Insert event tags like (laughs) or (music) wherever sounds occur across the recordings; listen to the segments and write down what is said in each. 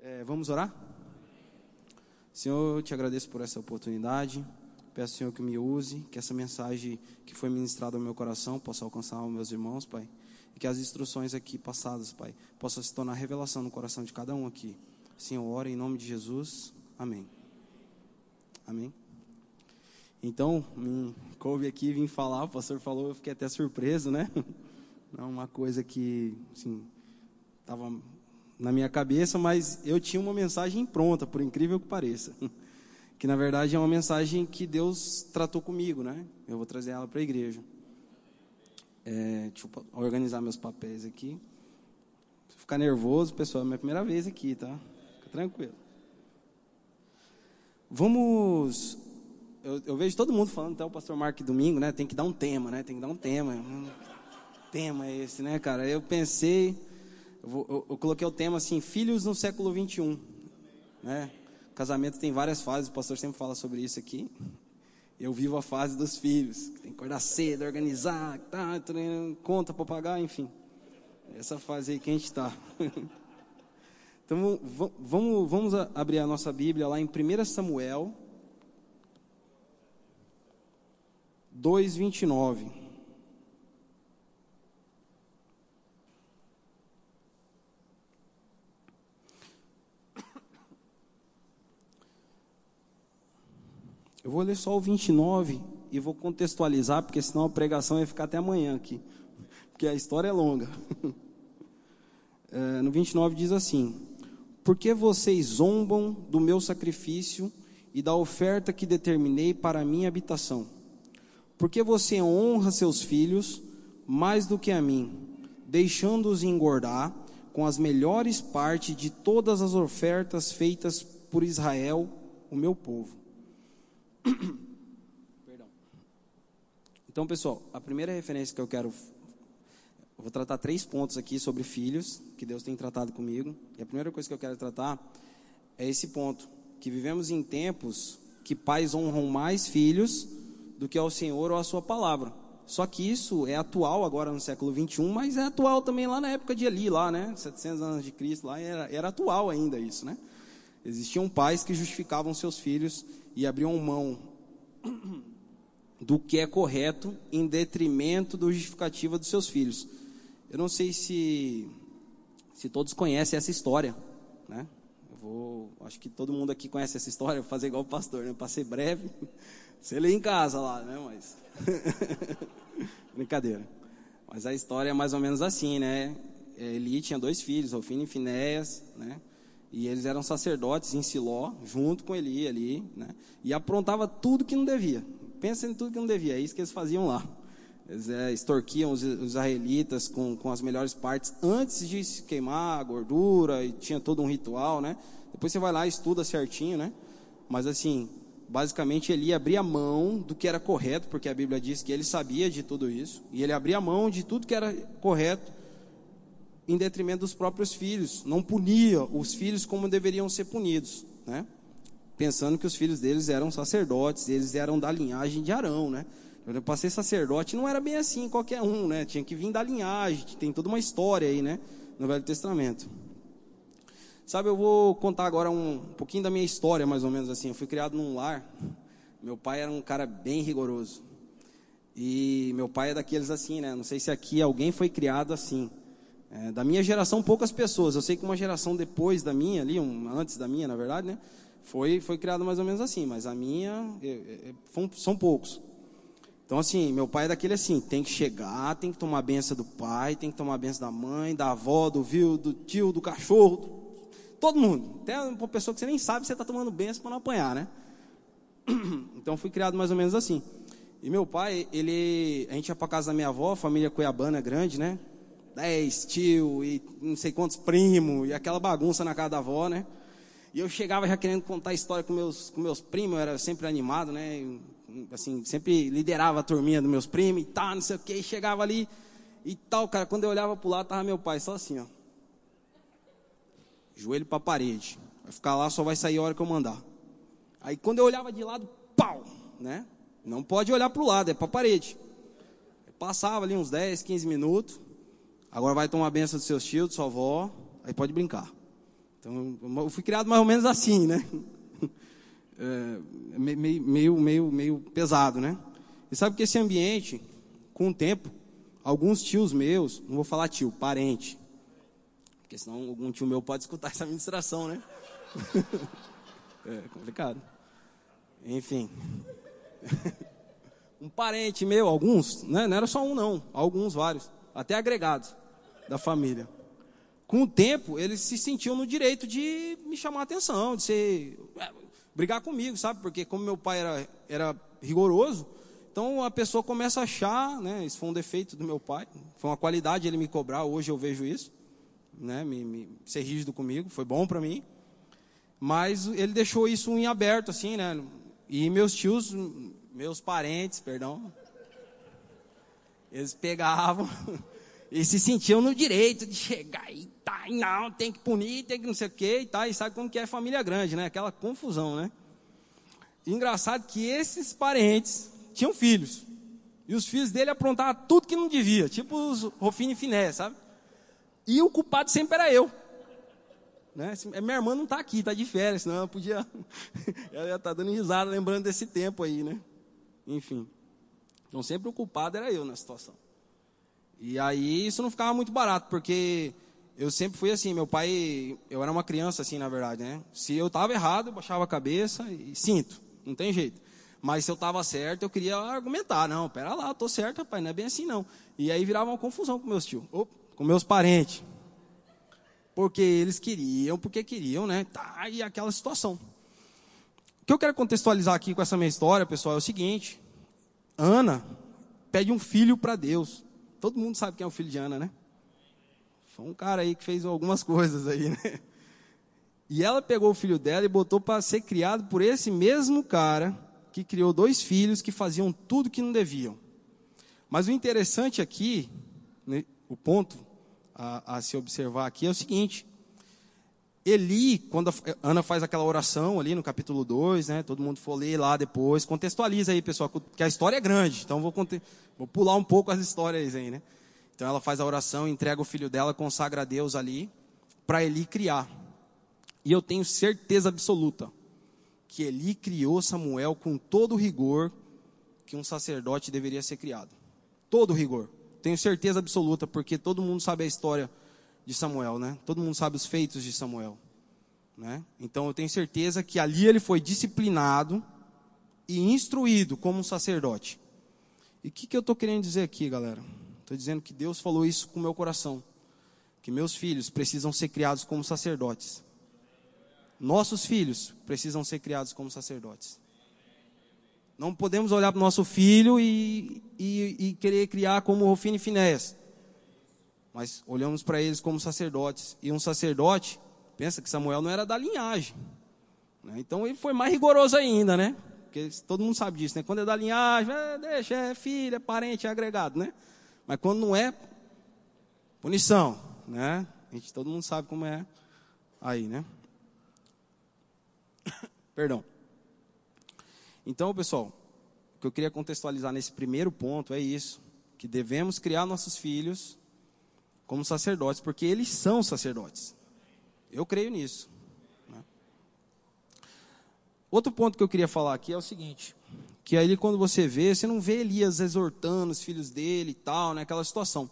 É, vamos orar? Senhor, eu te agradeço por essa oportunidade. Peço, Senhor, que me use, que essa mensagem que foi ministrada ao meu coração possa alcançar os meus irmãos, Pai. E que as instruções aqui passadas, Pai, possam se tornar revelação no coração de cada um aqui. Senhor, ora em nome de Jesus. Amém. Amém. Então, me coube aqui vim falar, o pastor falou, eu fiquei até surpreso, né? (laughs) É uma coisa que, assim, estava na minha cabeça, mas eu tinha uma mensagem pronta, por incrível que pareça. (laughs) Que na verdade é uma mensagem que Deus tratou comigo, né? Eu vou trazer ela para a igreja. É, deixa eu organizar meus papéis aqui. Se ficar nervoso, pessoal, é minha primeira vez aqui, tá? Fica tranquilo. Vamos. Eu, eu, vejo todo mundo falando, até o pastor Marco domingo, né? Tem que dar um tema, né? Tem que dar um tema. Hum, tema é esse, né, cara? Eu pensei, eu, vou, eu, eu coloquei o tema assim: Filhos no século 21, né? Casamento tem várias fases, o pastor sempre fala sobre isso aqui. Eu vivo a fase dos filhos, tem que acordar cedo, organizar, tá, conta para pagar, enfim. Essa fase aí que a gente está. (laughs) Então vamos, vamos abrir a nossa Bíblia lá em 1 Samuel 2,29. Eu vou ler só o 29 e vou contextualizar, porque senão a pregação vai ficar até amanhã aqui, porque a história é longa. (laughs) É, no 29 diz assim: Porque vocês zombam do meu sacrifício e da oferta que determinei para a minha habitação? Porque você honra seus filhos mais do que a mim, deixando-os engordar com as melhores partes de todas as ofertas feitas por Israel, o meu povo. (coughs) Perdão. Então, pessoal, a primeira referência que eu quero. Eu vou tratar três pontos aqui sobre filhos, que Deus tem tratado comigo. E a primeira coisa que eu quero tratar é esse ponto: que vivemos em tempos que pais honram mais filhos do que ao Senhor ou a Sua palavra. Só que isso é atual agora no século 21, mas é atual também lá na época de Eli, lá, né? 700 anos de Cristo, lá era, era atual ainda isso, né? Existiam pais que justificavam seus filhos e abriam mão do que é correto em detrimento da justificativa dos seus filhos. Eu não sei se, se todos conhecem essa história, né? Eu vou, acho que todo mundo aqui conhece essa história, vou fazer igual o pastor, né? Para ser breve, você lê em casa lá, né? Mas (laughs) brincadeira. Mas a história é mais ou menos assim, né? Eli tinha dois filhos, Ofini e Finéias, né? E eles eram sacerdotes em Siló, junto com Eli ali, né? E aprontava tudo que não devia. Pensa em tudo que não devia, é isso que eles faziam lá. Eles é, extorquiam os, os israelitas com, com as melhores partes antes de se queimar a gordura, e tinha todo um ritual, né? Depois você vai lá e estuda certinho, né? Mas assim, basicamente Eli abria mão do que era correto, porque a Bíblia diz que ele sabia de tudo isso, e ele abria mão de tudo que era correto em detrimento dos próprios filhos, não punia os filhos como deveriam ser punidos, né? Pensando que os filhos deles eram sacerdotes, eles eram da linhagem de Arão, né? Para ser sacerdote não era bem assim qualquer um, né? Tinha que vir da linhagem, tem toda uma história aí, né? No Velho Testamento. Sabe, eu vou contar agora um, um pouquinho da minha história, mais ou menos assim. Eu fui criado num lar. Meu pai era um cara bem rigoroso. E meu pai é daqueles assim, né? Não sei se aqui alguém foi criado assim. É, da minha geração, poucas pessoas. Eu sei que uma geração depois da minha, ali, um, antes da minha, na verdade, né, foi, foi criada mais ou menos assim. Mas a minha, é, é, é são poucos. Então, assim, meu pai é daquele assim: tem que chegar, tem que tomar a benção do pai, tem que tomar a benção da mãe, da avó, do viu, do tio, do cachorro. Todo mundo. Até uma pessoa que você nem sabe, você está tomando benção para não apanhar, né? (clears throat) Então, fui criado mais ou menos assim. E meu pai, ele, a gente ia para casa da minha avó, família cuiabana grande, né? Dez tio e não sei quantos primos, e aquela bagunça na casa da avó, né? E eu chegava já querendo contar história com meus, com meus primos, eu era sempre animado, né? Assim, sempre liderava a turminha dos meus primos e tal, não sei o que, e chegava ali e tal, cara. Quando eu olhava pro lado, tava meu pai só assim, ó. Joelho pra parede. Vai ficar lá, só vai sair a hora que eu mandar. Aí quando eu olhava de lado, pau, né? Não pode olhar pro lado, é pra parede. Passava ali uns 10, 15 minutos. Agora vai tomar a benção dos seus tios, de sua avó, aí pode brincar. Então, eu fui criado mais ou menos assim, né? (laughs) É, meio, meio, meio, meio pesado, né? E sabe que esse ambiente, com o tempo, alguns tios meus, não vou falar tio, parente, porque senão algum tio meu pode escutar essa ministração, né? (laughs) é complicado. Enfim. (laughs) um parente meu, alguns, né? não era só um não, alguns, vários, até agregados da família. Com o tempo, eles se sentiam no direito de me chamar a atenção, de ser, é, brigar comigo, sabe? Porque como meu pai era, era rigoroso, então a pessoa começa a achar, né? Isso foi um defeito do meu pai, foi uma qualidade ele me cobrar, hoje eu vejo isso, né? Me, me ser rígido comigo, foi bom para mim. Mas ele deixou isso em aberto, assim, né? E meus tios, meus parentes, perdão, eles pegavam (laughs) e se sentiam no direito de chegar e tá, e não, tem que punir, tem que não sei o que e tá, e sabe como que é família grande, né? Aquela confusão, né? E engraçado que esses parentes tinham filhos. E os filhos dele aprontavam tudo que não devia, tipo os Rofine e Finé, sabe? E o culpado sempre era eu. Né? Minha irmã não está aqui, está de férias, senão ela podia. (laughs) ela ia estar tá dando risada lembrando desse tempo aí, né? Enfim. Então sempre o culpado era eu na situação. E aí isso não ficava muito barato, porque eu sempre fui assim, meu pai, eu era uma criança assim, na verdade, né? Se eu estava errado, eu baixava a cabeça e sinto, não tem jeito. Mas se eu estava certo, eu queria argumentar, não, pera lá, eu tô certo, rapaz, não é bem assim não. E aí virava uma confusão com meus tios, com meus parentes porque eles queriam, porque queriam, né? Tá, e aquela situação. O que eu quero contextualizar aqui com essa minha história, pessoal, é o seguinte: Ana pede um filho para Deus. Todo mundo sabe quem é o filho de Ana, né? Foi um cara aí que fez algumas coisas aí, né? E ela pegou o filho dela e botou para ser criado por esse mesmo cara que criou dois filhos que faziam tudo que não deviam. Mas o interessante aqui, né, o ponto a, a se observar aqui é o seguinte. Eli, quando Ana faz aquela oração ali no capítulo 2, né, todo mundo for ler lá depois, contextualiza aí, pessoal, que a história é grande, então vou, vou pular um pouco as histórias aí, né? Então ela faz a oração, entrega o filho dela, consagra a Deus ali, para Eli criar. E eu tenho certeza absoluta que Eli criou Samuel com todo o rigor que um sacerdote deveria ser criado. Todo o rigor. Tenho certeza absoluta, porque todo mundo sabe a história de Samuel, né? Todo mundo sabe os feitos de Samuel, né? Então eu tenho certeza que ali ele foi disciplinado e instruído como um sacerdote. E o que, que eu estou querendo dizer aqui, galera? Estou dizendo que Deus falou isso com o meu coração. Que meus filhos precisam ser criados como sacerdotes. Nossos filhos precisam ser criados como sacerdotes. Não podemos olhar para o nosso filho e, e, e, querer criar como Rofine e Finés. Mas olhamos para eles como sacerdotes. E um sacerdote, pensa que Samuel não era da linhagem. Né? Então ele foi mais rigoroso ainda, né? Porque todo mundo sabe disso, né? Quando é da linhagem, é, deixa, é filho, é parente, é agregado, né? Mas quando não é, punição, né? A gente, todo mundo sabe como é aí, né? (coughs) Perdão. Então, pessoal, o que eu queria contextualizar nesse primeiro ponto é isso: que devemos criar nossos filhos como sacerdotes, porque eles são sacerdotes. Eu creio nisso. Né? Outro ponto que eu queria falar aqui é o seguinte: que aí quando você vê, você não vê Elias exortando os filhos dele e tal, né, aquela situação.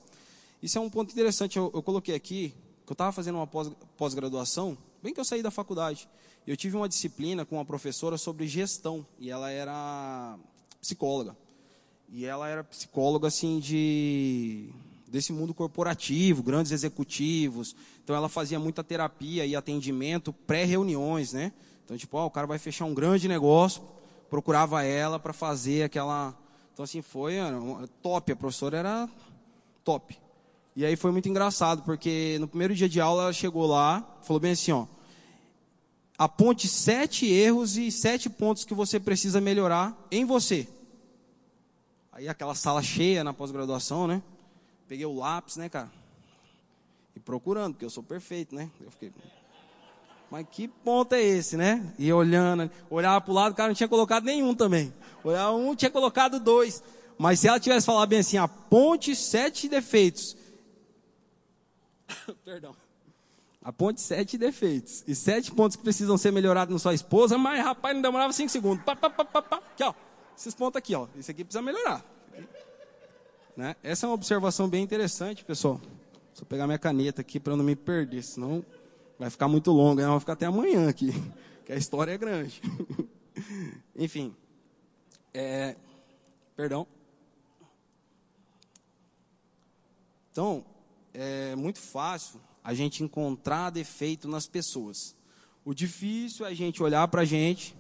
Isso é um ponto interessante. Eu, eu coloquei aqui que eu estava fazendo uma pós-graduação, bem que eu saí da faculdade. Eu tive uma disciplina com uma professora sobre gestão e ela era psicóloga. E ela era psicóloga assim de desse mundo corporativo, grandes executivos. Então ela fazia muita terapia e atendimento pré-reuniões, né? Então tipo, ó, o cara vai fechar um grande negócio, procurava ela para fazer aquela Então assim foi top, a professora era top. E aí foi muito engraçado, porque no primeiro dia de aula ela chegou lá, falou bem assim, ó, aponte sete erros e sete pontos que você precisa melhorar em você. Aí aquela sala cheia na pós-graduação, né? Peguei o lápis, né, cara? E procurando, porque eu sou perfeito, né? Eu fiquei. Mas que ponto é esse, né? E olhando, olhava para o lado, o cara não tinha colocado nenhum também. Olhava um, tinha colocado dois. Mas se ela tivesse falado bem assim, aponte sete defeitos. (coughs) Perdão. Aponte sete defeitos. E sete pontos que precisam ser melhorados na sua esposa, mas rapaz, não demorava cinco segundos. Pá, pá, pá, pá, pá. Aqui, ó. Esses pontos aqui, ó. Isso aqui precisa melhorar. Né? Essa é uma observação bem interessante, pessoal. Só pegar minha caneta aqui para não me perder, senão vai ficar muito longo. Vai ficar até amanhã aqui, (laughs) que a história é grande. (laughs) Enfim. É, perdão. Então, é muito fácil a gente encontrar defeito nas pessoas. O difícil é a gente olhar para a gente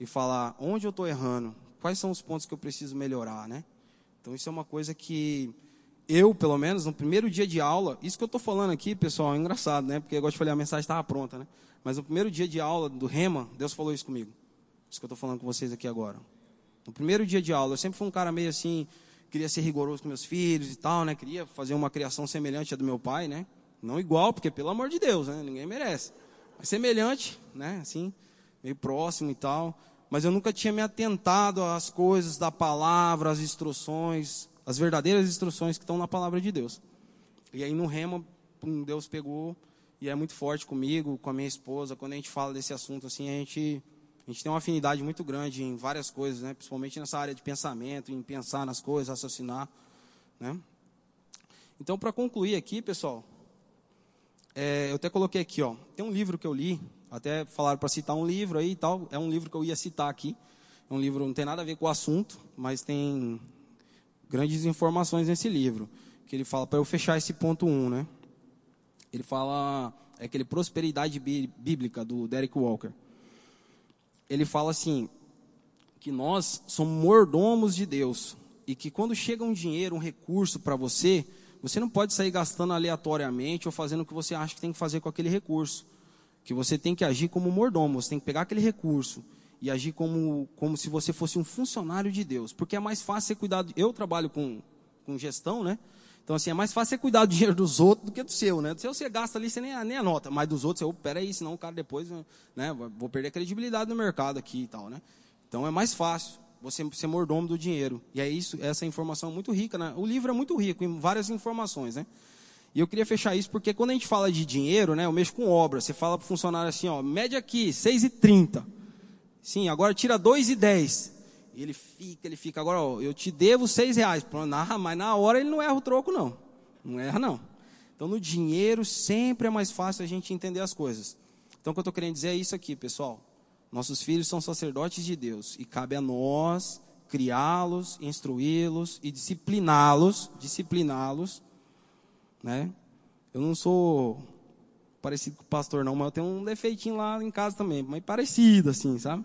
e falar onde eu estou errando, quais são os pontos que eu preciso melhorar, né? Então isso é uma coisa que eu, pelo menos, no primeiro dia de aula, isso que eu estou falando aqui, pessoal, é engraçado, né? Porque eu gosto de falar, a mensagem estava pronta, né? Mas no primeiro dia de aula do Rema, Deus falou isso comigo. Isso que eu estou falando com vocês aqui agora. No primeiro dia de aula, eu sempre fui um cara meio assim, queria ser rigoroso com meus filhos e tal, né? Queria fazer uma criação semelhante à do meu pai, né? Não igual, porque pelo amor de Deus, né? Ninguém merece. Mas semelhante, né? Assim, meio próximo e tal. Mas eu nunca tinha me atentado às coisas da palavra, às instruções, as verdadeiras instruções que estão na palavra de Deus. E aí no rema, Deus pegou e é muito forte comigo, com a minha esposa. Quando a gente fala desse assunto assim, a gente a gente tem uma afinidade muito grande em várias coisas, né? principalmente nessa área de pensamento, em pensar nas coisas, raciocinar. Né? Então, para concluir aqui, pessoal, é, eu até coloquei aqui, ó, tem um livro que eu li, até falaram para citar um livro aí e tal, é um livro que eu ia citar aqui. É um livro não tem nada a ver com o assunto, mas tem grandes informações nesse livro, que ele fala para eu fechar esse ponto 1, um, né? Ele fala é aquele prosperidade bíblica do Derek Walker ele fala assim, que nós somos mordomos de Deus e que quando chega um dinheiro, um recurso para você, você não pode sair gastando aleatoriamente ou fazendo o que você acha que tem que fazer com aquele recurso. Que você tem que agir como mordomo, você tem que pegar aquele recurso e agir como, como se você fosse um funcionário de Deus. Porque é mais fácil você cuidar. Eu trabalho com, com gestão, né? Então, assim, é mais fácil você cuidar do dinheiro dos outros do que do seu, né? Do seu você gasta ali, você nem, nem anota. Mas dos outros, você, oh, peraí, senão o cara depois, né? Vou perder a credibilidade no mercado aqui e tal, né? Então, é mais fácil você ser mordomo do dinheiro. E é isso, essa informação é muito rica, né? O livro é muito rico em várias informações, né? E eu queria fechar isso porque quando a gente fala de dinheiro, né? Eu mexo com obra. Você fala para o funcionário assim, ó, média aqui, 6,30. Sim, agora tira 2,10. E ele fica, ele fica, agora, ó, eu te devo seis reais. Mas na hora ele não erra o troco, não. Não erra, não. Então, no dinheiro, sempre é mais fácil a gente entender as coisas. Então, o que eu estou querendo dizer é isso aqui, pessoal. Nossos filhos são sacerdotes de Deus. E cabe a nós criá-los, instruí-los e discipliná-los. Discipliná-los. Né? Eu não sou parecido com o pastor, não, mas eu tenho um defeitinho lá em casa também. Mas parecido, assim, sabe?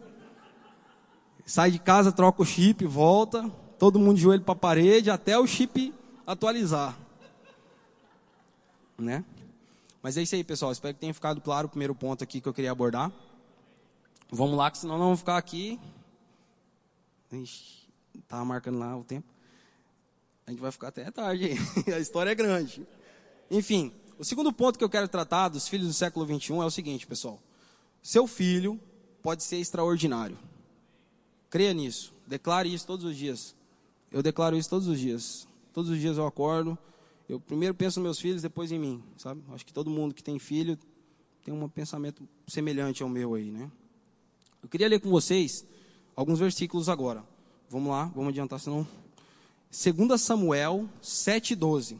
sai de casa, troca o chip, volta, todo mundo de joelho para a parede, até o chip atualizar. Né? Mas é isso aí, pessoal. Espero que tenha ficado claro o primeiro ponto aqui que eu queria abordar. Vamos lá, que senão não vamos ficar aqui. Estava marcando lá o tempo. A gente vai ficar até tarde (laughs) a história é grande. Enfim, o segundo ponto que eu quero tratar dos filhos do século XXI é o seguinte, pessoal. Seu filho pode ser extraordinário. Creia nisso. Declare isso todos os dias. Eu declaro isso todos os dias. Todos os dias eu acordo. Eu primeiro penso nos meus filhos, depois em mim, sabe? Acho que todo mundo que tem filho tem um pensamento semelhante ao meu aí, né? Eu queria ler com vocês alguns versículos agora. Vamos lá, vamos adiantar, senão. 2 Samuel 7,12.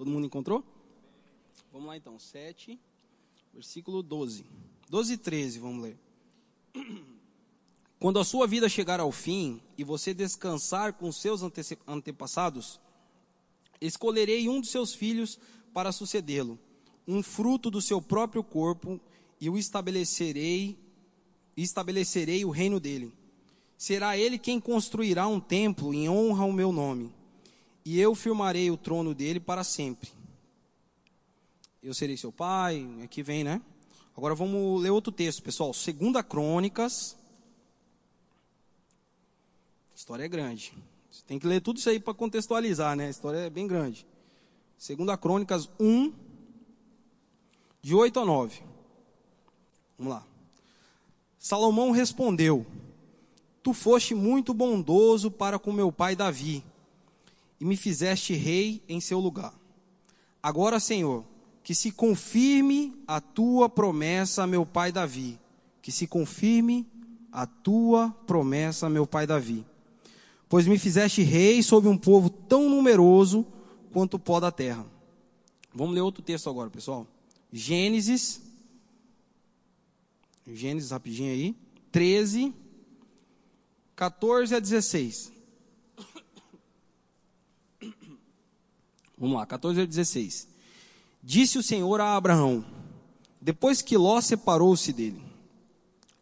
Todo mundo encontrou? Vamos lá então. 7, versículo 12. 12 e 13, vamos ler. Quando a sua vida chegar ao fim e você descansar com seus ante antepassados, escolherei um dos seus filhos para sucedê-lo, um fruto do seu próprio corpo, e o estabelecerei, estabelecerei o reino dele será ele quem construirá um templo em honra ao meu nome, e eu firmarei o trono dele para sempre. eu serei seu pai, aqui vem, né? Agora vamos ler outro texto, pessoal. Segunda Crônicas. A história é grande. Você tem que ler tudo isso aí para contextualizar, né? A história é bem grande. Segunda Crônicas 1, de 8 a 9. Vamos lá. Salomão respondeu: Tu foste muito bondoso para com meu pai Davi, e me fizeste rei em seu lugar. Agora, Senhor, que se confirme a tua promessa meu pai Davi. Que se confirme a tua promessa meu pai Davi. Pois me fizeste rei sobre um povo tão numeroso quanto o pó da terra. Vamos ler outro texto agora, pessoal. Gênesis. Gênesis, rapidinho aí. 13, 14 a 16. Vamos lá, 14 a 16. Disse o Senhor a Abraão, depois que Ló separou-se dele: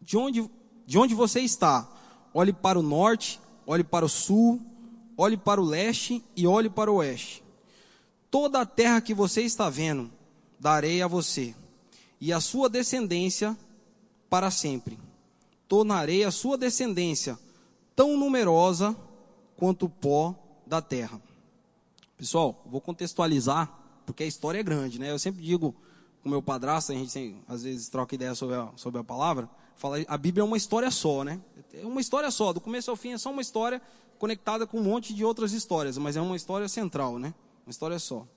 de onde, de onde você está? Olhe para o norte, olhe para o sul, olhe para o leste e olhe para o oeste. Toda a terra que você está vendo, darei a você, e a sua descendência para sempre. Tornarei a sua descendência tão numerosa quanto o pó da terra. Pessoal, vou contextualizar porque a história é grande, né? Eu sempre digo com meu padrasto, a gente às vezes troca ideia sobre a, sobre a palavra, fala, a Bíblia é uma história só, né? É uma história só, do começo ao fim é só uma história conectada com um monte de outras histórias, mas é uma história central, né? Uma história só.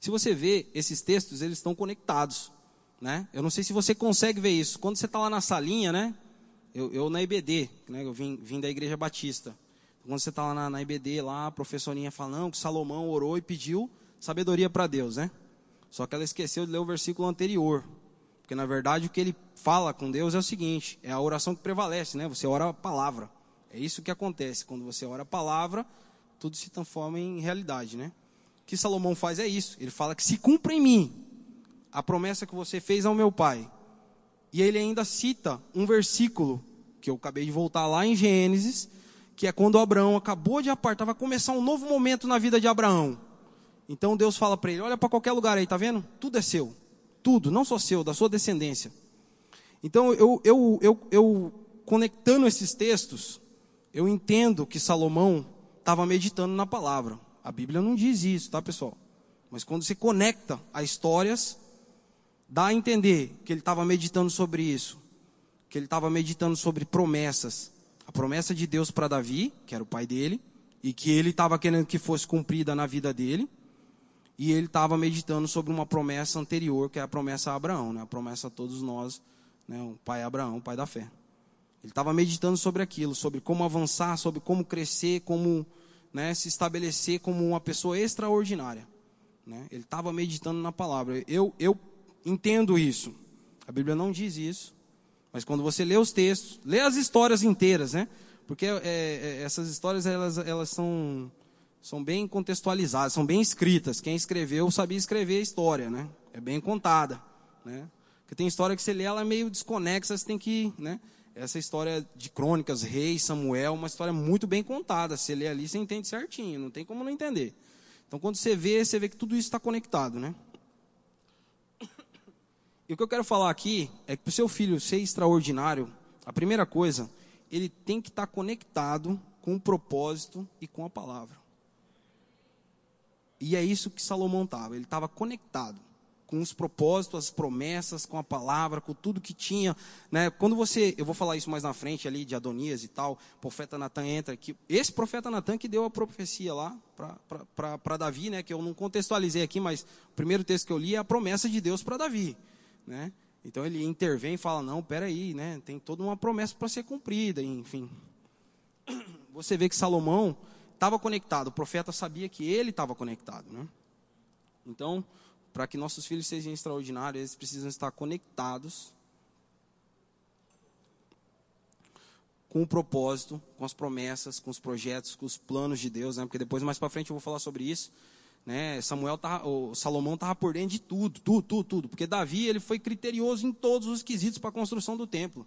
Se você vê esses textos, eles estão conectados, né? Eu não sei se você consegue ver isso. Quando você está lá na salinha, né? Eu, eu na IBD, né? Eu vim, vim da Igreja Batista. Quando você está lá na, na IBD, lá a professorinha falando que Salomão orou e pediu sabedoria para Deus, né? Só que ela esqueceu de ler o versículo anterior. Porque na verdade o que ele fala com Deus é o seguinte: é a oração que prevalece, né? Você ora a palavra. É isso que acontece. Quando você ora a palavra, tudo se transforma em realidade, né? O que Salomão faz é isso. Ele fala que se cumpra em mim a promessa que você fez ao meu pai. E ele ainda cita um versículo que eu acabei de voltar lá em Gênesis, que é quando Abraão acabou de apartar, vai começar um novo momento na vida de Abraão. Então Deus fala para ele: olha para qualquer lugar aí, tá vendo? Tudo é seu. Tudo, não só seu, da sua descendência. Então eu, eu, eu, eu conectando esses textos, eu entendo que Salomão estava meditando na palavra. A Bíblia não diz isso, tá pessoal? Mas quando se conecta a histórias, dá a entender que ele estava meditando sobre isso. Que ele estava meditando sobre promessas. A promessa de Deus para Davi, que era o pai dele, e que ele estava querendo que fosse cumprida na vida dele. E ele estava meditando sobre uma promessa anterior, que é a promessa a Abraão, né? a promessa a todos nós, né? o pai Abraão, o pai da fé. Ele estava meditando sobre aquilo, sobre como avançar, sobre como crescer, como né, se estabelecer como uma pessoa extraordinária. Né? Ele estava meditando na palavra. Eu, eu entendo isso. A Bíblia não diz isso. Mas quando você lê os textos, lê as histórias inteiras, né? Porque é, é, essas histórias elas, elas são são bem contextualizadas, são bem escritas. Quem escreveu sabia escrever a história, né? É bem contada, né? Porque tem história que você lê, ela é meio desconexa, você tem que, né? Essa história de crônicas, reis, Samuel, uma história muito bem contada. Você lê ali, você entende certinho, não tem como não entender. Então, quando você vê, você vê que tudo isso está conectado, né? E o que eu quero falar aqui é que para o seu filho ser extraordinário, a primeira coisa, ele tem que estar conectado com o propósito e com a palavra. E é isso que Salomão estava. Ele estava conectado com os propósitos, as promessas, com a palavra, com tudo que tinha. Né? Quando você, eu vou falar isso mais na frente ali de Adonias e tal, o profeta Natan entra aqui. Esse profeta Natan que deu a profecia lá para Davi, né? que eu não contextualizei aqui, mas o primeiro texto que eu li é a promessa de Deus para Davi. Né? Então ele intervém e fala, não, peraí, né? tem toda uma promessa para ser cumprida, enfim. (clears throat) Você vê que Salomão estava conectado, o profeta sabia que ele estava conectado. Né? Então, para que nossos filhos sejam extraordinários, eles precisam estar conectados com o propósito, com as promessas, com os projetos, com os planos de Deus, né? Porque depois mais para frente eu vou falar sobre isso, né? Samuel tava, o Salomão estava por dentro de tudo, tudo, tudo, tudo, porque Davi ele foi criterioso em todos os quesitos para a construção do templo,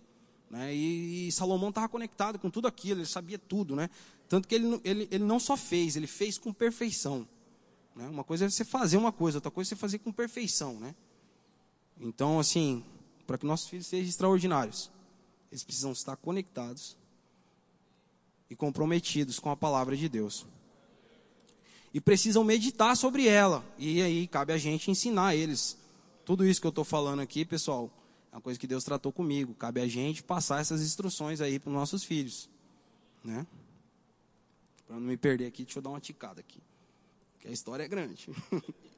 né? E, e Salomão estava conectado com tudo aquilo, ele sabia tudo, né? Tanto que ele, ele, ele não só fez, ele fez com perfeição. Né? Uma coisa é você fazer uma coisa, outra coisa é você fazer com perfeição. Né? Então, assim, para que nossos filhos sejam extraordinários, eles precisam estar conectados e comprometidos com a palavra de Deus. E precisam meditar sobre ela. E aí cabe a gente ensinar eles. Tudo isso que eu estou falando aqui, pessoal, é uma coisa que Deus tratou comigo. Cabe a gente passar essas instruções aí para os nossos filhos. Né? Para não me perder aqui, deixa eu dar uma ticada aqui. Porque a história é grande. (laughs)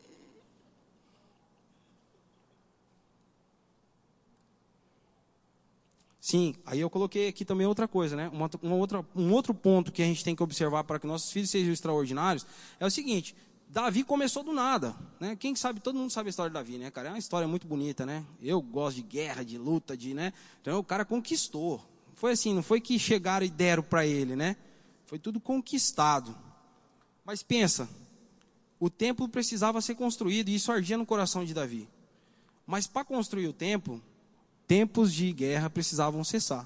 Sim, aí eu coloquei aqui também outra coisa, né? Uma, uma outra, um outro ponto que a gente tem que observar para que nossos filhos sejam extraordinários é o seguinte: Davi começou do nada, né? Quem sabe, todo mundo sabe a história de Davi, né, cara? É uma história muito bonita, né? Eu gosto de guerra, de luta, de, né? Então o cara conquistou. Foi assim, não foi que chegaram e deram para ele, né? Foi tudo conquistado. Mas pensa, o templo precisava ser construído e isso ardia no coração de Davi. Mas para construir o templo, tempos de guerra precisavam cessar.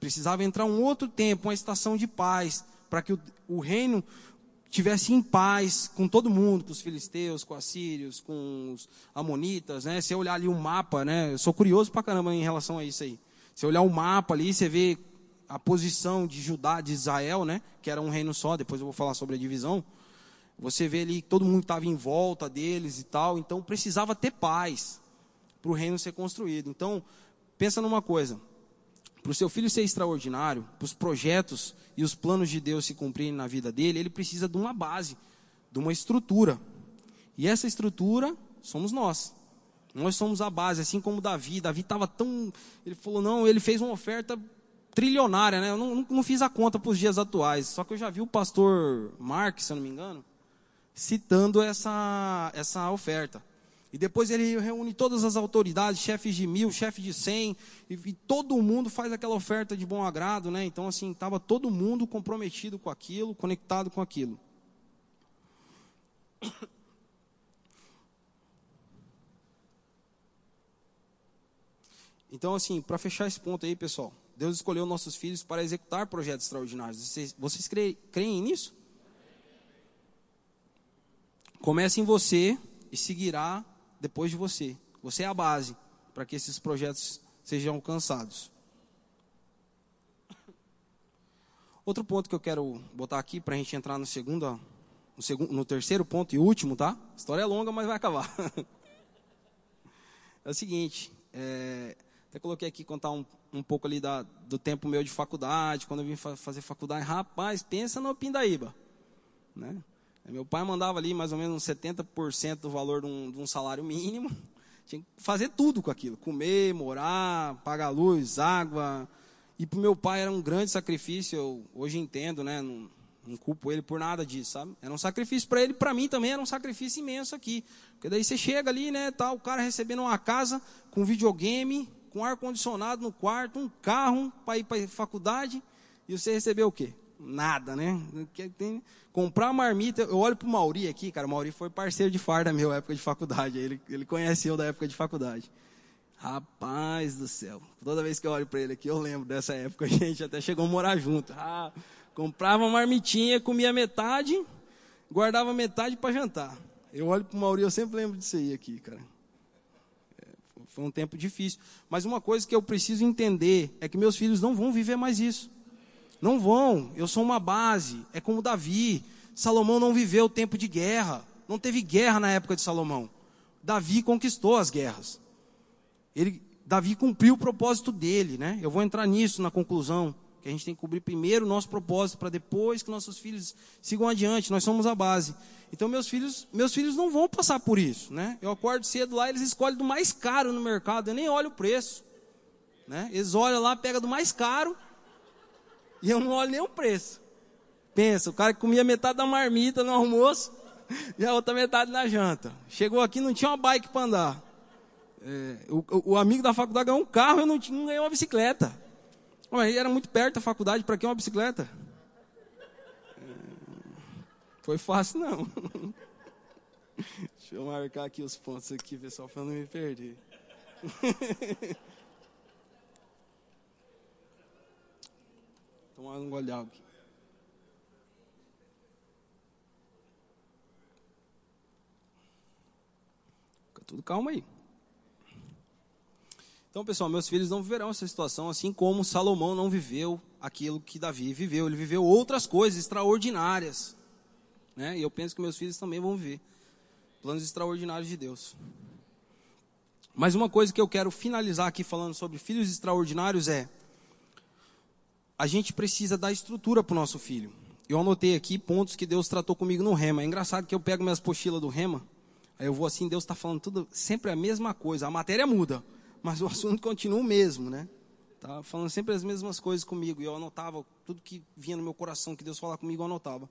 Precisava entrar um outro tempo, uma estação de paz, para que o, o reino tivesse em paz com todo mundo, com os filisteus, com os assírios, com os amonitas, né? Se olhar ali o um mapa, né? Eu sou curioso pra caramba em relação a isso aí. Se olhar o mapa ali, você vê a posição de Judá, de Israel, né? Que era um reino só, depois eu vou falar sobre a divisão. Você vê ali que todo mundo estava em volta deles e tal, então precisava ter paz para o reino ser construído. Então, Pensa numa coisa: para o seu filho ser extraordinário, para os projetos e os planos de Deus se cumprirem na vida dele, ele precisa de uma base, de uma estrutura. E essa estrutura somos nós. Nós somos a base, assim como Davi. Davi estava tão. Ele falou, não, ele fez uma oferta trilionária, né? Eu não, não, fiz a conta para os dias atuais. Só que eu já vi o pastor Mark, se eu não me engano, citando essa, essa oferta. E depois ele reúne todas as autoridades, chefes de mil, chefes de cem, e, e, todo mundo faz aquela oferta de bom agrado, né? Então, assim, estava todo mundo comprometido com aquilo, conectado com aquilo. Então, assim, para fechar esse ponto aí, pessoal, Deus escolheu nossos filhos para executar projetos extraordinários. Vocês, vocês creem, creem nisso? Comece em você e seguirá depois de você. Você é a base para que esses projetos sejam alcançados. Outro ponto que eu quero botar aqui para a gente entrar no segundo, no segundo, no terceiro ponto e último, tá? A história é longa, mas vai acabar. (laughs) é o seguinte, é, até coloquei aqui contar um, um pouco ali da, do tempo meu de faculdade, quando eu vim fa fazer faculdade. Rapaz, pensa no Pindaíba, né? Meu pai mandava ali mais ou menos 70% do valor de um, de um, salário mínimo. (laughs) Tinha que fazer tudo com aquilo: comer, morar, pagar luz, água. E para o meu pai era um grande sacrifício. Eu hoje entendo, né? Não, não culpo ele por nada disso, sabe? Era um sacrifício para ele, para mim também era um sacrifício imenso aqui. Porque daí você chega ali, né? Tá o cara recebendo uma casa com videogame, com ar condicionado no quarto, um carro para ir para faculdade. E você recebeu o quê? Nada, né? Comprar marmita. Eu olho pro Mauri aqui, cara. O Mauri foi parceiro de farda meu época de faculdade. Ele, ele conhece eu da época de faculdade. Rapaz do céu. Toda vez que eu olho para ele aqui, eu lembro dessa época. A (laughs) gente até chegou a morar junto. Ah, comprava marmitinha, comia metade, guardava metade para jantar. Eu olho pro Mauri, eu sempre lembro disso aí aqui, cara. É, foi um tempo difícil. Mas uma coisa que eu preciso entender é que meus filhos não vão viver mais isso. Não vão, eu sou uma base, é como Davi. Salomão não viveu o tempo de guerra, não teve guerra na época de Salomão. Davi conquistou as guerras. Ele, Davi cumpriu o propósito dele, né? Eu vou entrar nisso na conclusão, que a gente tem que cobrir primeiro o nosso propósito para depois que nossos filhos sigam adiante. Nós somos a base. Então meus filhos, meus filhos não vão passar por isso, né? Eu acordo cedo lá, eles escolhem do mais caro no mercado, eu nem olho o preço, né? Eles olham lá, pega do mais caro e eu não olho nem o preço. Pensa, o cara que comia metade da marmita no almoço (laughs) e a outra metade na janta. Chegou aqui não tinha uma bike para andar. É, o, o, amigo da faculdade ganhou um carro e não, tinha, não ganhei uma bicicleta. Mas era muito perto da faculdade, para que uma bicicleta? É, foi fácil não. (laughs) Deixa eu marcar aqui os pontos aqui, pessoal, para não me perder. (laughs) Tomar um gole de água. tudo calma aí. Então, pessoal, meus filhos não viverão essa situação, assim como Salomão não viveu aquilo que Davi viveu. Ele viveu outras coisas extraordinárias. Né? E eu penso que meus filhos também vão viver planos extraordinários de Deus. Mas uma coisa que eu quero finalizar aqui falando sobre filhos extraordinários é: a gente precisa dar estrutura para o nosso filho. Eu anotei aqui pontos que Deus tratou comigo no rema. É engraçado que eu pego minhas pochilas do rema, aí eu vou assim, Deus está falando tudo, sempre a mesma coisa. A matéria muda, mas o (laughs) assunto continua o mesmo, né? Tá falando sempre as mesmas coisas comigo. E eu anotava tudo que vinha no meu coração, que Deus falava comigo, eu anotava.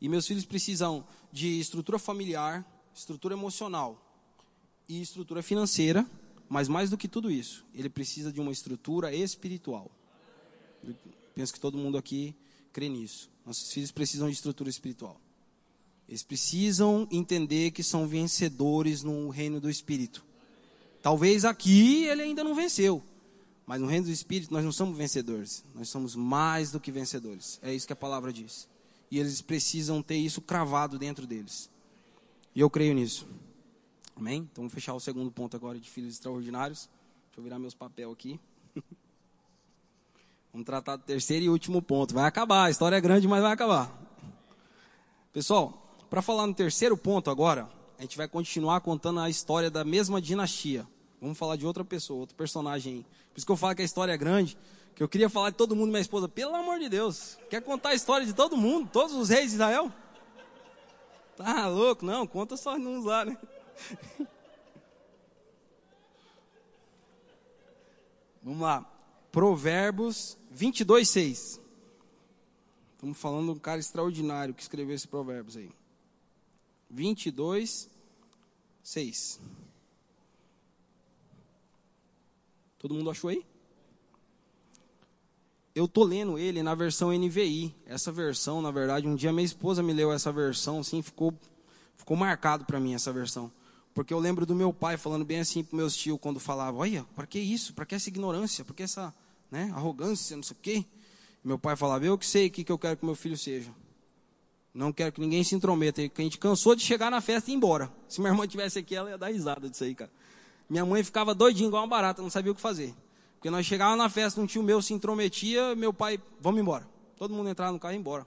E meus filhos precisam de estrutura familiar, estrutura emocional e estrutura financeira, mas mais do que tudo isso, ele precisa de uma estrutura espiritual. Penso que todo mundo aqui crê nisso. Nossos filhos precisam de estrutura espiritual. Eles precisam entender que são vencedores no reino do Espírito. Talvez aqui ele ainda não venceu, mas no reino do Espírito nós não somos vencedores, nós somos mais do que vencedores. É isso que a palavra diz. E eles precisam ter isso cravado dentro deles. E eu creio nisso. Amém? Então vamos fechar o segundo ponto agora de filhos extraordinários. Deixa eu virar meus papéis aqui. Vamos tratar do terceiro e último ponto. Vai acabar, a história é grande, mas vai acabar. Pessoal, para falar no terceiro ponto agora, a gente vai continuar contando a história da mesma dinastia. Vamos falar de outra pessoa, outro personagem aí. Por isso que eu falo que a história é grande, que eu queria falar de todo mundo, minha esposa, pelo amor de Deus, quer contar a história de todo mundo, todos os reis de Israel? Tá louco? Não, conta só uns lá, né? (laughs) Vamos lá. Provérbios 22, 6. Estamos falando de um cara extraordinário que escreveu esse provérbios aí. 22, 6. Todo mundo achou aí? Eu tô lendo ele na versão NVI. Essa versão, na verdade, um dia minha esposa me leu essa versão, assim, ficou ficou marcado para mim essa versão. Porque eu lembro do meu pai falando bem assim para meus tios quando falava: Olha, para que isso? Para que essa ignorância? Para que essa né, arrogância? Não sei o quê. Meu pai falava: Eu que sei o que, que eu quero que meu filho seja. Não quero que ninguém se intrometa. A gente cansou de chegar na festa e ir embora. (laughs) Se minha irmã tivesse aqui, ela ia dar risada disso aí, cara. Minha mãe ficava doidinha, igual uma barata, não sabia o que fazer. Porque nós chegávamos na festa, um tio meu se intrometia, meu pai, vamos embora. Todo mundo entrava no carro e ia embora.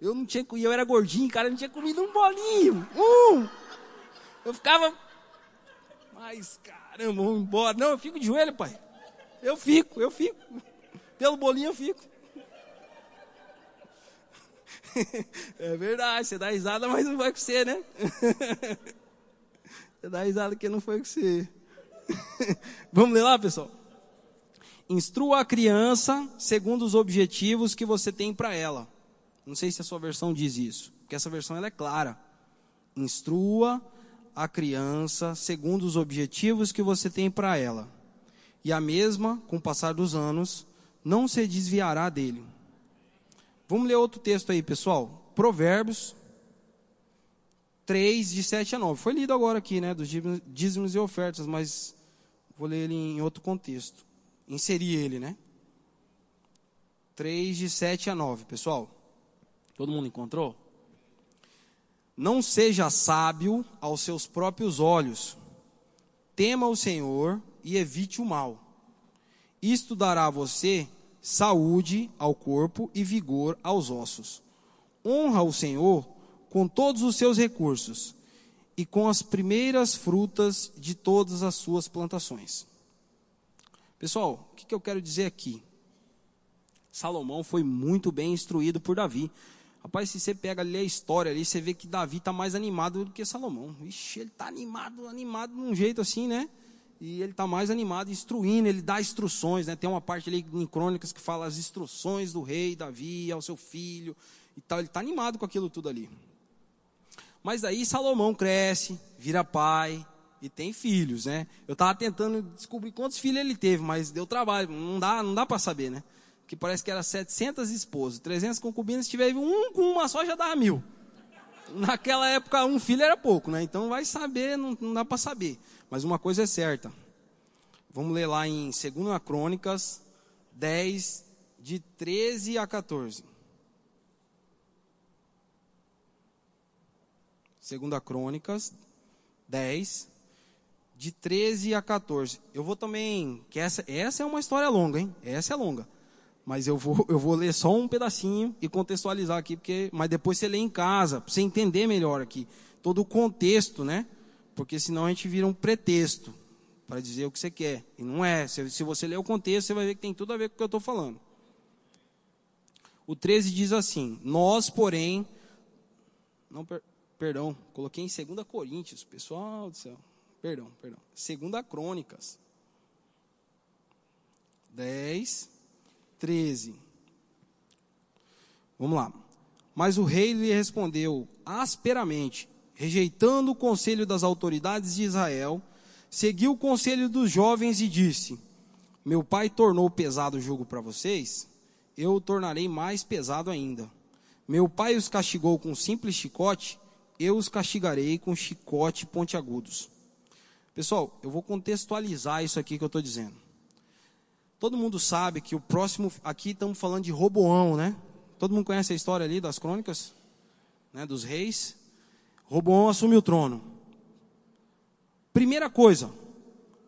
Eu não tinha, eu era gordinho, cara, eu não tinha comido um bolinho. Um! Eu ficava. Mas caramba, vamos embora. Não, eu fico de joelho, pai. Eu fico, eu fico. Pelo bolinho eu fico. É verdade, você dá risada, mas não foi com você, né? Você dá risada que não foi com você. Vamos ler lá, pessoal? Instrua a criança segundo os objetivos que você tem para ela. Não sei se a sua versão diz isso, porque essa versão ela é clara. Instrua a criança segundo os objetivos que você tem para ela. E a mesma, com o passar dos anos, não se desviará dele. Vamos ler outro texto aí, pessoal. Provérbios 3, de 7 a 9. Foi lido agora aqui, né? Dos dízimos e ofertas, mas vou ler ele em outro contexto. Inserir ele, né? 3, de 7 a 9. Pessoal, todo mundo encontrou? Não seja sábio aos seus próprios olhos. Tema o Senhor e evite o mal. Isto dará a você saúde ao corpo e vigor aos ossos. Honra o Senhor com todos os seus recursos e com as primeiras frutas de todas as suas plantações. Pessoal, o que, eu quero dizer aqui? Salomão foi muito bem instruído por Davi. Rapaz, se você pega ali a história ali, você vê que Davi está mais animado do que Salomão. Ixi, ele está animado, animado de um jeito assim, né? E ele está mais animado, instruindo, ele dá instruções, né? Tem uma parte ali em Crônicas que fala as instruções do rei Davi ao seu filho e tal. Ele está animado com aquilo tudo ali. Mas aí Salomão cresce, vira pai e tem filhos, né? Eu estava tentando descobrir quantos filhos ele teve, mas deu trabalho, não dá, não dá para saber, né? que parece que era 700 esposas, 300 concubinas, se tiver um com uma só já dava mil. Naquela época, um filho era pouco, né? Então vai saber, não, não dá para saber. Mas uma coisa é certa. Vamos ler lá em 2 Crônicas 10, de 13 a 14. 2 Crônicas 10, de 13 a 14. Eu vou também, que essa, essa é uma história longa, hein? Essa é longa. Mas eu vou, eu vou ler só um pedacinho e contextualizar aqui, porque, mas depois você lê em casa, para você entender melhor aqui, todo o contexto, né? Porque senão a gente vira um pretexto para dizer o que você quer. E não é. Se, se você ler o contexto, você vai ver que tem tudo a ver com o que eu estou falando. O 13 diz assim: Nós, porém. Não, per, perdão, coloquei em 2 Coríntios, pessoal do céu. Perdão, perdão. 2 Crônicas. 10, 13. Vamos lá. Mas o rei lhe respondeu asperamente, rejeitando o conselho das autoridades de Israel, seguiu o conselho dos jovens e disse: Meu pai tornou pesado o jugo para vocês, eu o tornarei mais pesado ainda. Meu pai os castigou com simples chicote, eu os castigarei com chicote pontiagudos. Pessoal, eu vou contextualizar isso aqui que eu estou dizendo. Todo mundo sabe que o próximo. Aqui estamos falando de Roboão, né? Todo mundo conhece a história ali das crônicas? Né, dos reis. Roboão assume o trono. Primeira coisa,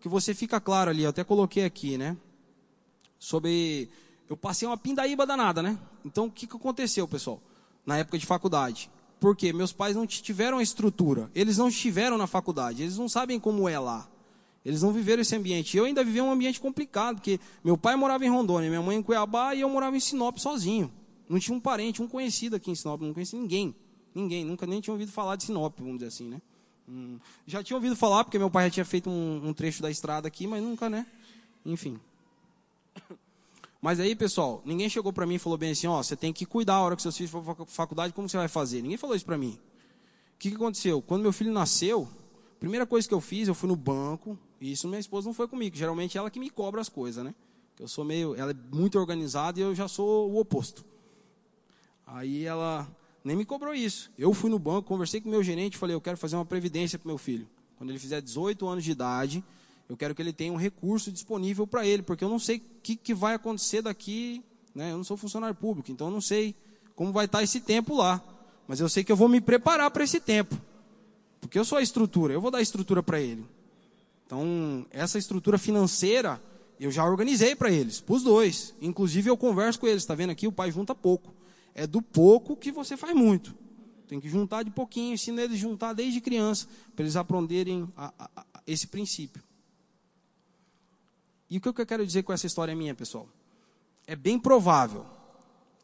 que você fica claro ali, eu até coloquei aqui, né? Sobre. Eu passei uma pindaíba danada, né? Então o que, que aconteceu, pessoal? Na época de faculdade. Porque meus pais não tiveram a estrutura, eles não estiveram na faculdade, eles não sabem como é lá. Eles não viveram esse ambiente. Eu ainda vivia um ambiente complicado, porque meu pai morava em Rondônia, minha mãe em Cuiabá e eu morava em Sinop sozinho. Não tinha um parente, um conhecido aqui em Sinop, não conhecia ninguém. Ninguém, nunca nem tinha ouvido falar de Sinop, vamos dizer assim, né? Hum, já tinha ouvido falar, porque meu pai já tinha feito um, um trecho da estrada aqui, mas nunca, né? Enfim. Mas aí, pessoal, ninguém chegou para mim e falou bem assim, ó, você tem que cuidar a hora que seus filhos for faculdade, como você vai fazer? Ninguém falou isso para mim. O que, que aconteceu? Quando meu filho nasceu, a primeira coisa que eu fiz, eu fui no banco, e isso minha esposa não foi comigo, geralmente ela que me cobra as coisas, né? Eu sou meio, ela é muito organizada e eu já sou o oposto. Aí ela nem me cobrou isso. Eu fui no banco, conversei com o meu gerente, falei, eu quero fazer uma previdência para meu filho. Quando ele fizer 18 anos de idade, eu quero que ele tenha um recurso disponível para ele, porque eu não sei o que, que vai acontecer daqui, né? Eu não sou funcionário público, então eu não sei como vai estar esse tempo lá. Mas eu sei que eu vou me preparar para esse tempo. Porque eu sou a estrutura, eu vou dar estrutura para ele. Então, essa estrutura financeira, eu já organizei para eles, para os dois. Inclusive, eu converso com eles, está vendo aqui? O pai junta pouco. É do pouco que você faz muito. Tem que juntar de pouquinho, ensina eles a juntar desde criança, para eles aprenderem a, a, a, esse princípio. E o que eu quero dizer com essa história minha, pessoal? É bem provável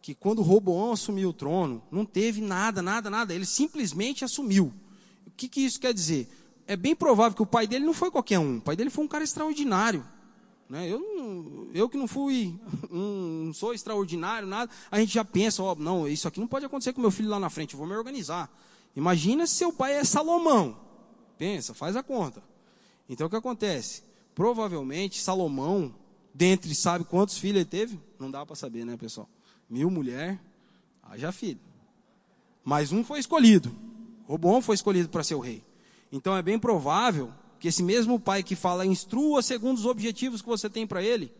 que quando Roboão assumiu o trono, não teve nada, nada, nada. Ele simplesmente assumiu. O que, que isso quer dizer? É bem provável que o pai dele não foi qualquer um. O pai dele foi um cara extraordinário. Né? Eu, eu que não fui, (laughs) não sou extraordinário, nada. A gente já pensa, ó, não, isso aqui não pode acontecer com meu filho lá na frente, eu vou me organizar. Imagina se seu pai é Salomão. Pensa, faz a conta. Então o que acontece? Provavelmente Salomão, dentre sabe quantos filhos ele teve? Não dá para saber, né, pessoal? Mil mulher, haja filho. Mas um foi escolhido. Robão foi escolhido para ser o rei. Então é bem provável que esse mesmo pai que fala instrua segundo os objetivos que você tem para ele,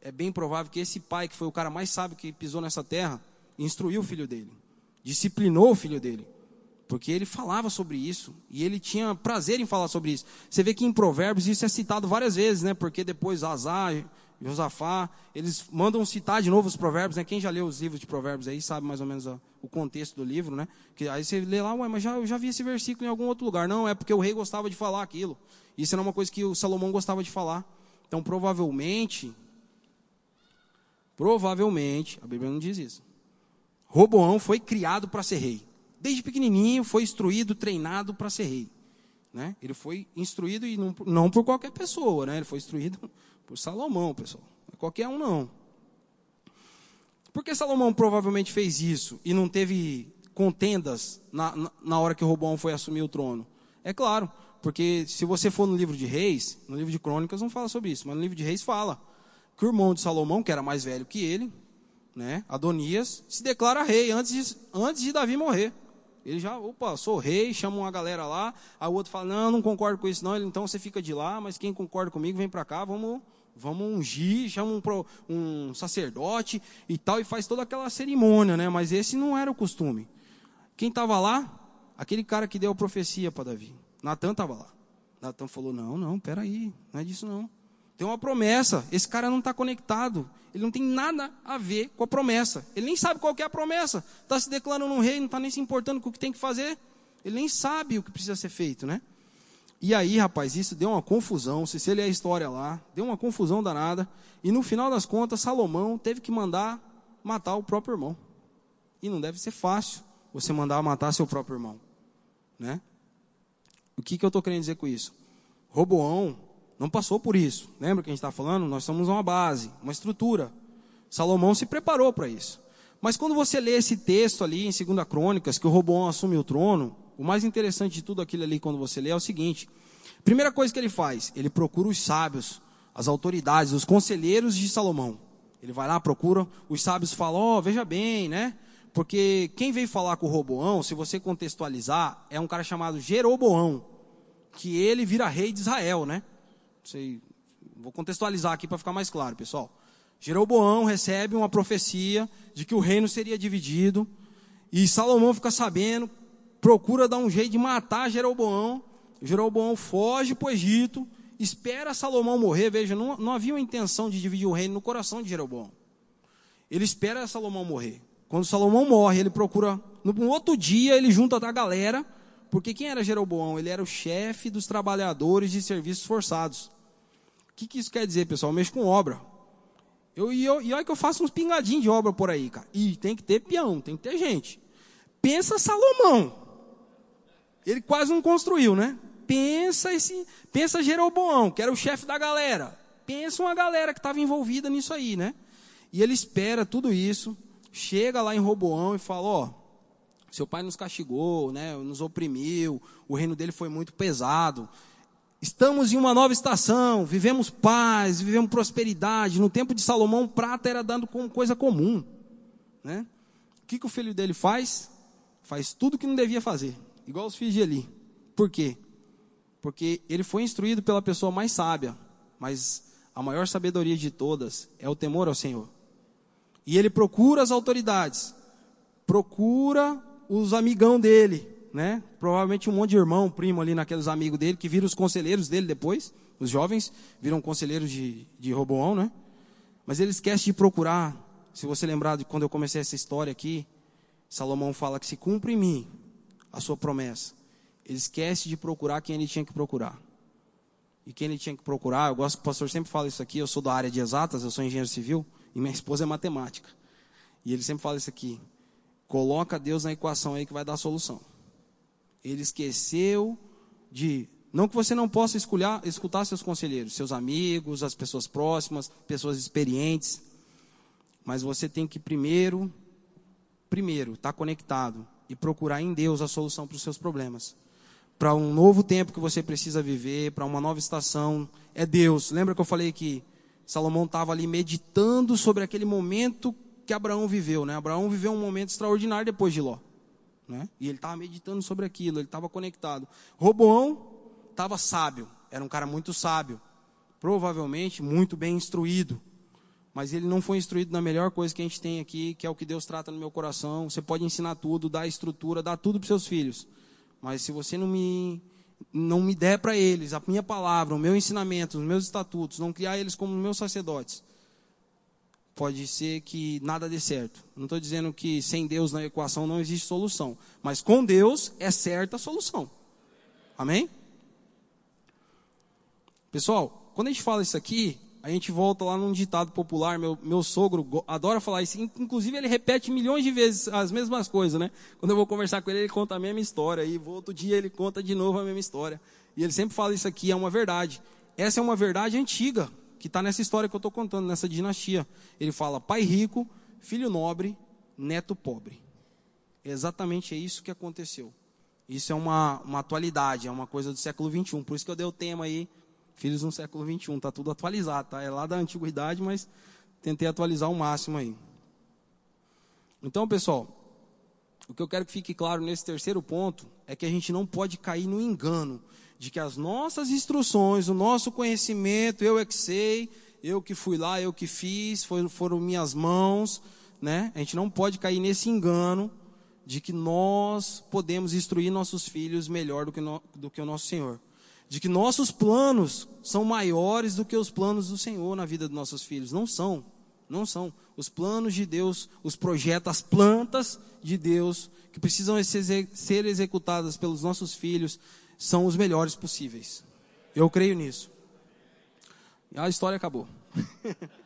é bem provável que esse pai, que foi o cara mais sábio que pisou nessa terra, instruiu o filho dele, disciplinou o filho dele. Porque ele falava sobre isso e ele tinha prazer em falar sobre isso. Você vê que em Provérbios isso é citado várias vezes, né? Porque depois Azar, Josafá, eles mandam citar de novo os Provérbios, né? Quem já leu os livros de Provérbios aí sabe mais ou menos a, o contexto do livro, né? Que aí você lê lá, ué, mas já, eu já vi esse versículo em algum outro lugar. Não, é porque o rei gostava de falar aquilo. Isso era uma coisa que o Salomão gostava de falar. Então, provavelmente, provavelmente, a Bíblia não diz isso. Roboão foi criado para ser rei desde pequenininho foi instruído, treinado para ser rei. Né? Ele foi instruído e não, não por qualquer pessoa, né? ele foi instruído por Salomão, pessoal. Não é qualquer um, não. Por que Salomão provavelmente fez isso e não teve contendas na, na, na hora que Robão foi assumir o trono? É claro, porque se você for no livro de Reis, no livro de Crônicas não fala sobre isso, mas no livro de Reis fala que o irmão de Salomão, que era mais velho que ele, né, Adonias, se declara rei antes de, antes de Davi morrer. Ele já, opa, sou rei, chama uma galera lá, aí o outro fala, não, não concordo com isso não, ele, então você fica de lá, mas quem concorda comigo vem para cá, vamos, vamos ungir, chama um, um sacerdote e tal, e faz toda aquela cerimônia, né? Mas esse não era o costume. Quem estava lá? Aquele cara que deu a profecia para Davi. Natan estava lá. Natan falou: Não, não, peraí, não é disso não. Tem uma promessa. Esse cara não está conectado. Ele não tem nada a ver com a promessa. Ele nem sabe qual é a promessa. Está se declarando um rei, não está nem se importando com o que tem que fazer. Ele nem sabe o que precisa ser feito, né? E aí, rapaz, isso deu uma confusão. Se você ler a história lá, deu uma confusão danada. E no final das contas, Salomão teve que mandar matar o próprio irmão. E não deve ser fácil você mandar matar seu próprio irmão, né? O que, que eu estou querendo dizer com isso? Roboão não passou por isso. Lembra que a gente está falando? Nós somos uma base, uma estrutura. Salomão se preparou para isso. Mas quando você lê esse texto ali em 2 Crônicas, que o Roboão assume o trono, o mais interessante de tudo aquilo ali quando você lê é o seguinte: primeira coisa que ele faz, ele procura os sábios, as autoridades, os conselheiros de Salomão. Ele vai lá, procura, os sábios falam: Ó, oh, veja bem, né? Porque quem veio falar com o Roboão, se você contextualizar, é um cara chamado Jeroboão, que ele vira rei de Israel, né? Sei, vou contextualizar aqui para ficar mais claro, pessoal. Jeroboão recebe uma profecia de que o reino seria dividido, e Salomão fica sabendo, procura dar um jeito de matar Jeroboão. Jeroboão foge para o Egito, espera Salomão morrer. Veja, não, não havia uma intenção de dividir o reino no coração de Jeroboão. Ele espera Salomão morrer. Quando Salomão morre, ele procura. No outro dia, ele junta a galera. Porque quem era Jeroboão? Ele era o chefe dos trabalhadores de serviços forçados. O que, que isso quer dizer, pessoal? Eu mexo com obra. Eu, e, eu, e olha que eu faço uns pingadinhos de obra por aí, cara. E tem que ter peão, tem que ter gente. Pensa Salomão. Ele quase não construiu, né? Pensa esse, pensa Jeroboão, que era o chefe da galera. Pensa uma galera que estava envolvida nisso aí, né? E ele espera tudo isso, chega lá em Roboão e fala: Ó, seu pai nos castigou, né? Nos oprimiu, o reino dele foi muito pesado. Estamos em uma nova estação, vivemos paz, vivemos prosperidade. No tempo de Salomão, prata era dado como coisa comum, né? O que, que o filho dele faz? Faz tudo que não devia fazer igual os filhos de Eli. Por quê? Porque ele foi instruído pela pessoa mais sábia, mas a maior sabedoria de todas é o temor ao Senhor. E ele procura as autoridades, procura os amigão dele, né? Provavelmente um monte de irmão, primo ali naqueles amigos dele, que viram os conselheiros dele depois, os jovens viram conselheiros de, de Roboão, né? Mas ele esquece de procurar, se você lembrar de quando eu comecei essa história aqui, Salomão fala que se cumpre em mim a sua promessa. Ele esquece de procurar quem ele tinha que procurar. E quem ele tinha que procurar, eu gosto que o pastor sempre fala isso aqui, eu sou da área de exatas, eu sou engenheiro civil, e minha esposa é matemática. E ele sempre fala isso aqui. Coloca Deus na equação aí que vai dar a solução. Ele esqueceu de. Não que você não possa escolher, escutar seus conselheiros, seus amigos, as pessoas próximas, pessoas experientes. Mas você tem que primeiro, primeiro, estar tá conectado e procurar em Deus a solução para os seus problemas. Para um novo tempo que você precisa viver, para uma nova estação, é Deus. Lembra que eu falei que Salomão estava ali meditando sobre aquele momento que Abraão viveu, né? Abraão viveu um momento extraordinário depois de Ló, né? E ele estava meditando sobre aquilo, ele estava conectado. Roboão estava sábio, era um cara muito sábio, provavelmente muito bem instruído mas ele não foi instruído na melhor coisa que a gente tem aqui, que é o que Deus trata no meu coração. Você pode ensinar tudo, dar estrutura, dar tudo para seus filhos, mas se você não me não me der para eles a minha palavra, o meu ensinamento, os meus estatutos, não criar eles como meus sacerdotes, pode ser que nada dê certo. Não estou dizendo que sem Deus na equação não existe solução, mas com Deus é certa a solução. Amém? Pessoal, quando a gente fala isso aqui, a gente volta lá num ditado popular, meu, meu sogro adora falar isso, inclusive ele repete milhões de vezes as mesmas coisas, né? Quando eu vou conversar com ele, ele conta a mesma história, e outro dia ele conta de novo a mesma história. E ele sempre fala isso aqui, é uma verdade. Essa é uma verdade antiga, que está nessa história que eu estou contando, nessa dinastia. Ele fala, pai rico, filho nobre, neto pobre. É exatamente isso que aconteceu. Isso é uma, uma atualidade, é uma coisa do século XXI. Por isso que eu dei o tema aí, Filhos no século 21, tá tudo atualizado, tá? É lá da antiguidade, mas tentei atualizar o máximo aí. Então, pessoal, o que eu quero que fique claro nesse terceiro ponto é que a gente não pode cair no engano de que as nossas instruções, o nosso conhecimento, eu é que sei, eu que fui lá, eu que fiz, foram, minhas mãos, né? A gente não pode cair nesse engano de que nós podemos instruir nossos filhos melhor do que, no, do que o nosso Senhor. De que nossos planos são maiores do que os planos do Senhor na vida dos nossos filhos. Não são. Não são. Os planos de Deus, os projetos, as plantas de Deus que precisam ser executadas pelos nossos filhos são os melhores possíveis. Eu creio nisso. A história acabou. (laughs)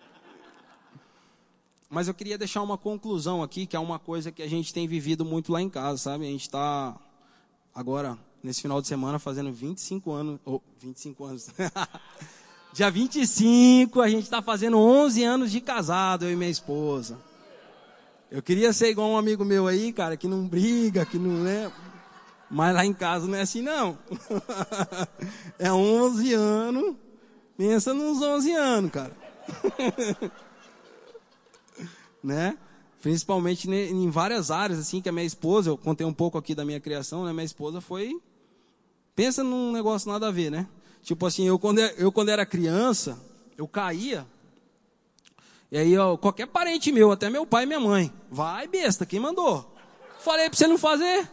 Mas eu queria deixar uma conclusão aqui, que é uma coisa que a gente tem vivido muito lá em casa, sabe? A gente está agora, nesse final de semana, fazendo 25 anos. Ou, oh, 25 anos. (laughs) Dia 25, a gente está fazendo 11 anos de casado, eu e minha esposa. Eu queria ser igual um amigo meu aí, cara, que não briga, que não é. Mas lá em casa não é assim, não. (laughs) é 11 anos. Pensa nos 11 anos, cara. (laughs) né? Principalmente em várias áreas, assim, que a minha esposa, eu contei um pouco aqui da minha criação, né? Minha esposa foi. Pensa num negócio nada a ver, né? Tipo assim, eu quando, eu quando era criança, eu caía. E aí, ó, qualquer parente meu, até meu pai e minha mãe, vai besta, quem mandou? Falei pra você não fazer.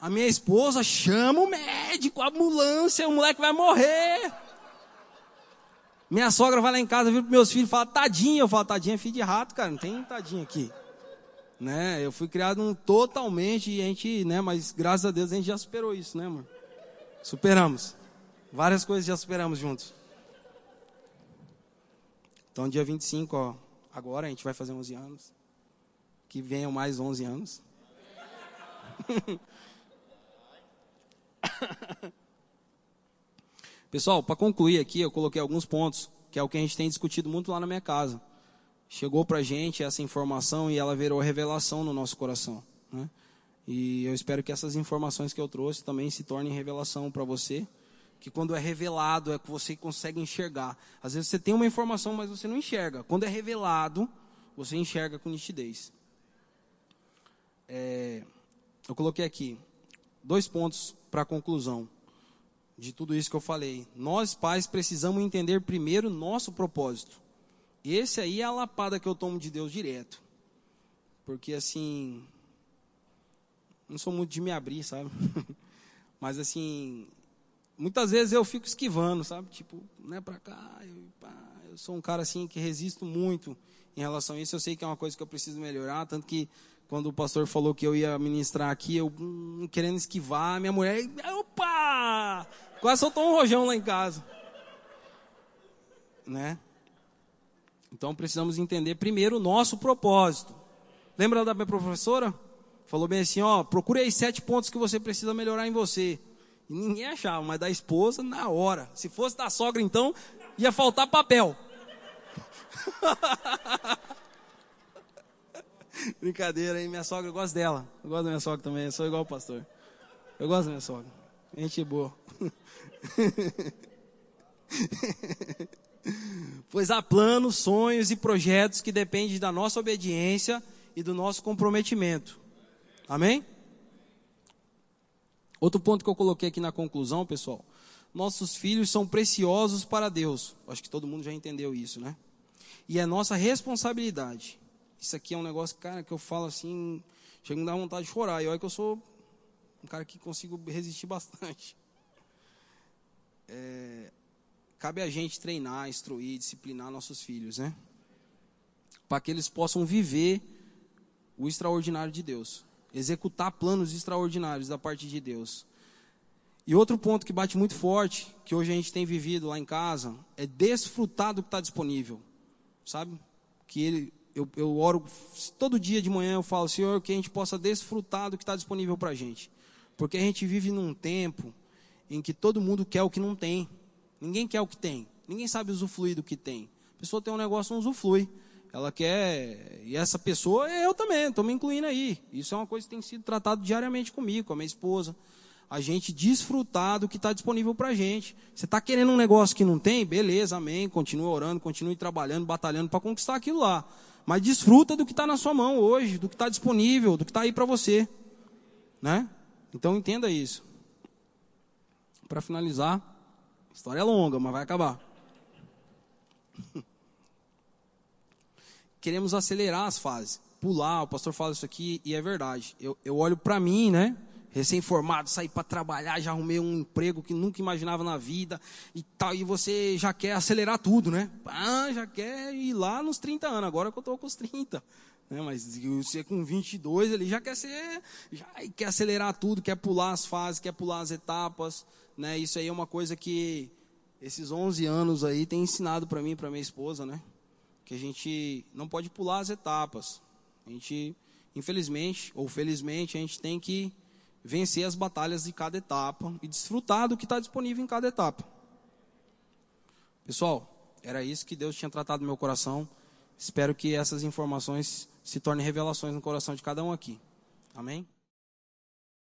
A minha esposa chama o médico, a ambulância, o moleque vai morrer. Minha sogra vai lá em casa, vira para meus filhos e fala, tadinha. Eu falo, tadinha é filho de rato, cara, não tem tadinha aqui. Né? Eu fui criado um, totalmente, e a gente, né, mas graças a Deus a gente já superou isso, né, amor? Superamos. Várias coisas já superamos juntos. Então, dia 25, ó, agora a gente vai fazer 11 anos. Que venham mais 11 anos. (laughs) Pessoal, para concluir aqui, eu coloquei alguns pontos, que é o que a gente tem discutido muito lá na minha casa. Chegou para a gente essa informação e ela virou revelação no nosso coração. Né? E eu espero que essas informações que eu trouxe também se tornem revelação para você. Que quando é revelado é que você consegue enxergar. Às vezes você tem uma informação, mas você não enxerga. Quando é revelado, você enxerga com nitidez. É, eu coloquei aqui dois pontos para a conclusão de tudo isso que eu falei. Nós, pais, precisamos entender primeiro nosso propósito. Esse aí é a lapada que eu tomo de Deus direto. Porque assim. Não sou muito de me abrir, sabe? (laughs) Mas assim. Muitas vezes eu fico esquivando, sabe? Tipo, não é pra cá. Eu, pá, eu sou um cara assim que resisto muito em relação a isso. Eu sei que é uma coisa que eu preciso melhorar. Tanto que quando o pastor falou que eu ia ministrar aqui, eu hum, querendo esquivar, minha mulher, opa! Quase soltou um rojão lá em casa. Né? Então precisamos entender primeiro o nosso propósito. Lembra da minha professora? Falou bem assim, ó, procure aí sete pontos que você precisa melhorar em você. E ninguém achava, mas da esposa na hora. Se fosse da sogra, então, ia faltar papel. (laughs) Brincadeira, hein? Minha sogra, eu gosto dela. Eu gosto da minha sogra também, eu sou igual o pastor. Eu gosto da minha sogra. Gente boa. (laughs) pois há planos, sonhos e projetos que dependem da nossa obediência e do nosso comprometimento. Amém? Outro ponto que eu coloquei aqui na conclusão, pessoal. Nossos filhos são preciosos para Deus. Acho que todo mundo já entendeu isso, né? E é nossa responsabilidade. Isso aqui é um negócio, cara, que eu falo assim, chega a me dar vontade de chorar. E olha que eu sou um cara que consigo resistir (laughs) bastante é, cabe a gente treinar, instruir, disciplinar nossos filhos, né? Para que eles possam viver o extraordinário de Deus, executar planos extraordinários da parte de Deus. E outro ponto que bate muito forte, que hoje a gente tem vivido lá em casa, é desfrutar do que está disponível, sabe? Que ele, eu, eu oro todo dia de manhã, eu falo, Senhor, que a gente possa desfrutar do que está disponível para a gente, porque a gente vive num tempo em que todo mundo quer o que não tem. Ninguém quer o que tem. Ninguém sabe usufruir do que tem. A pessoa tem um negócio, não usufrui. Ela quer. E essa pessoa, eu também, estou me incluindo aí. Isso é uma coisa que tem sido tratado diariamente comigo, com a minha esposa. A gente desfrutar do que está disponível para a gente. Você está querendo um negócio que não tem? Beleza, amém. Continue orando, continue trabalhando, batalhando para conquistar aquilo lá. Mas desfruta do que está na sua mão hoje, do que está disponível, do que está aí para você. Né? Então entenda isso para finalizar, história é longa, mas vai acabar. Queremos acelerar as fases. pular, o pastor fala isso aqui e é verdade. Eu, eu olho para mim, né? Recém-formado, saí para trabalhar, já arrumei um emprego que nunca imaginava na vida e tal, e você já quer acelerar tudo, né? Ah, já quer ir lá nos 30 anos, agora que eu estou com os 30. Né? Mas você com 22 ele já quer ser, já quer acelerar tudo, quer pular as fases, quer pular as etapas, né? Isso aí é uma coisa que esses 11 anos aí tem ensinado para mim e para minha esposa, né? Que a gente não pode pular as etapas. A gente, infelizmente ou felizmente, a gente tem que vencer as batalhas de cada etapa e desfrutar do que está disponível em cada etapa. Pessoal, era isso que Deus tinha tratado no meu coração. Espero que essas informações se tornem revelações no coração de cada um aqui. Amém?